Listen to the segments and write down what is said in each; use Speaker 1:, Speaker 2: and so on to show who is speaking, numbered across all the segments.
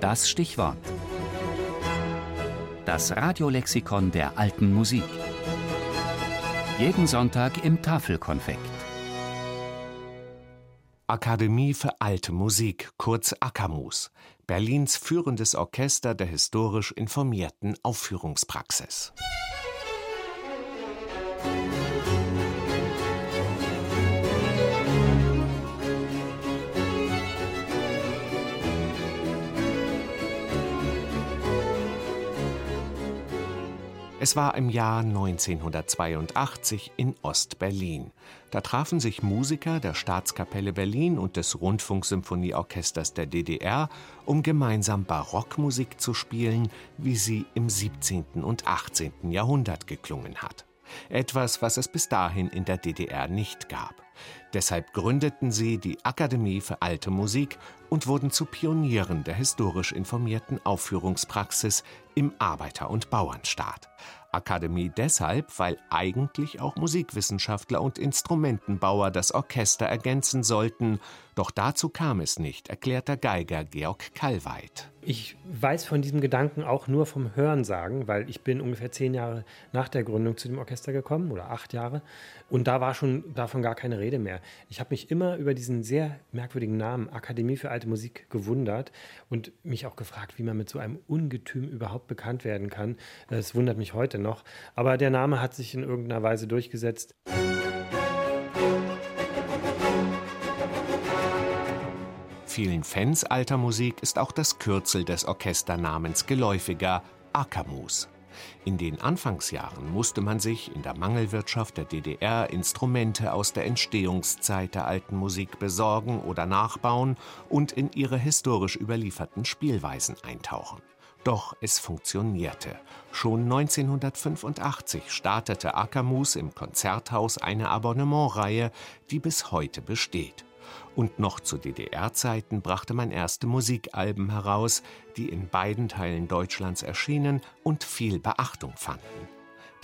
Speaker 1: Das Stichwort. Das Radiolexikon der alten Musik. Jeden Sonntag im Tafelkonfekt.
Speaker 2: Akademie für alte Musik, kurz Akamus, Berlins führendes Orchester der historisch informierten Aufführungspraxis. Es war im Jahr 1982 in Ost-Berlin. Da trafen sich Musiker der Staatskapelle Berlin und des Rundfunksymphonieorchesters der DDR, um gemeinsam Barockmusik zu spielen, wie sie im 17. und 18. Jahrhundert geklungen hat. Etwas, was es bis dahin in der DDR nicht gab. Deshalb gründeten sie die Akademie für alte Musik und wurden zu Pionieren der historisch informierten Aufführungspraxis im Arbeiter- und Bauernstaat. Akademie deshalb, weil eigentlich auch Musikwissenschaftler und Instrumentenbauer das Orchester ergänzen sollten, doch dazu kam es nicht, erklärt der Geiger Georg Kallweit.
Speaker 3: Ich weiß von diesem Gedanken auch nur vom Hörensagen, weil ich bin ungefähr zehn Jahre nach der Gründung zu dem Orchester gekommen oder acht Jahre und da war schon davon gar keine Rede mehr. Ich habe mich immer über diesen sehr merkwürdigen Namen Akademie für alte Musik gewundert und mich auch gefragt, wie man mit so einem Ungetüm überhaupt bekannt werden kann. Das wundert mich heute noch, aber der Name hat sich in irgendeiner Weise durchgesetzt.
Speaker 2: Vielen Fans alter Musik ist auch das Kürzel des Orchesternamens geläufiger, Akamus. In den Anfangsjahren musste man sich in der Mangelwirtschaft der DDR Instrumente aus der Entstehungszeit der alten Musik besorgen oder nachbauen und in ihre historisch überlieferten Spielweisen eintauchen. Doch es funktionierte. Schon 1985 startete Akamus im Konzerthaus eine Abonnementreihe, die bis heute besteht. Und noch zu DDR-Zeiten brachte man erste Musikalben heraus, die in beiden Teilen Deutschlands erschienen und viel Beachtung fanden.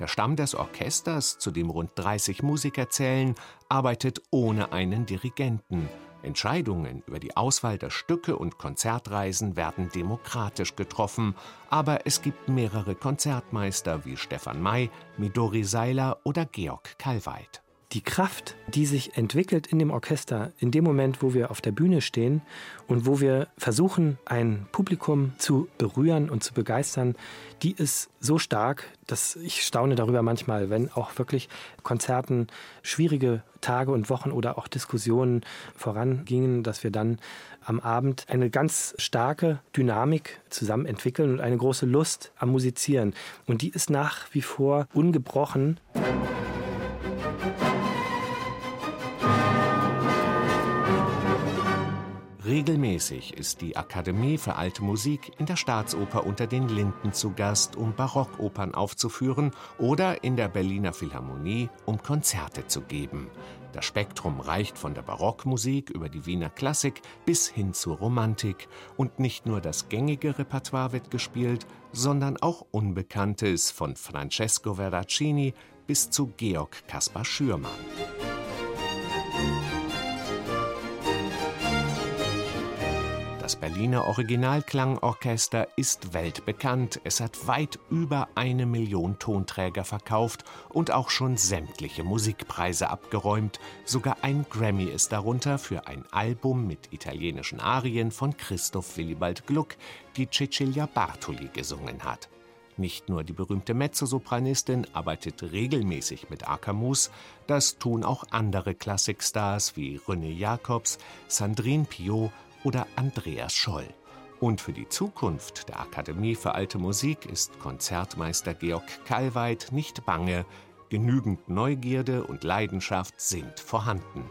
Speaker 2: Der Stamm des Orchesters, zu dem rund 30 Musiker zählen, arbeitet ohne einen Dirigenten. Entscheidungen über die Auswahl der Stücke und Konzertreisen werden demokratisch getroffen, aber es gibt mehrere Konzertmeister wie Stefan May, Midori Seiler oder Georg Kalweit
Speaker 3: die Kraft, die sich entwickelt in dem Orchester, in dem Moment, wo wir auf der Bühne stehen und wo wir versuchen, ein Publikum zu berühren und zu begeistern, die ist so stark, dass ich staune darüber manchmal, wenn auch wirklich Konzerten schwierige Tage und Wochen oder auch Diskussionen vorangingen, dass wir dann am Abend eine ganz starke Dynamik zusammen entwickeln und eine große Lust am Musizieren. Und die ist nach wie vor ungebrochen.
Speaker 2: Regelmäßig ist die Akademie für alte Musik in der Staatsoper unter den Linden zu Gast, um Barockopern aufzuführen oder in der Berliner Philharmonie, um Konzerte zu geben. Das Spektrum reicht von der Barockmusik über die Wiener Klassik bis hin zur Romantik. Und nicht nur das gängige Repertoire wird gespielt, sondern auch Unbekanntes von Francesco Verracini bis zu Georg Kaspar Schürmann. Das Berliner Originalklangorchester ist weltbekannt. Es hat weit über eine Million Tonträger verkauft und auch schon sämtliche Musikpreise abgeräumt. Sogar ein Grammy ist darunter für ein Album mit italienischen Arien von Christoph Willibald Gluck, die Cecilia Bartoli gesungen hat. Nicht nur die berühmte Mezzosopranistin arbeitet regelmäßig mit Akamus, das tun auch andere Klassikstars wie René Jacobs, Sandrine Piot oder Andreas Scholl. Und für die Zukunft der Akademie für alte Musik ist Konzertmeister Georg Kallweit nicht bange, genügend Neugierde und Leidenschaft sind vorhanden.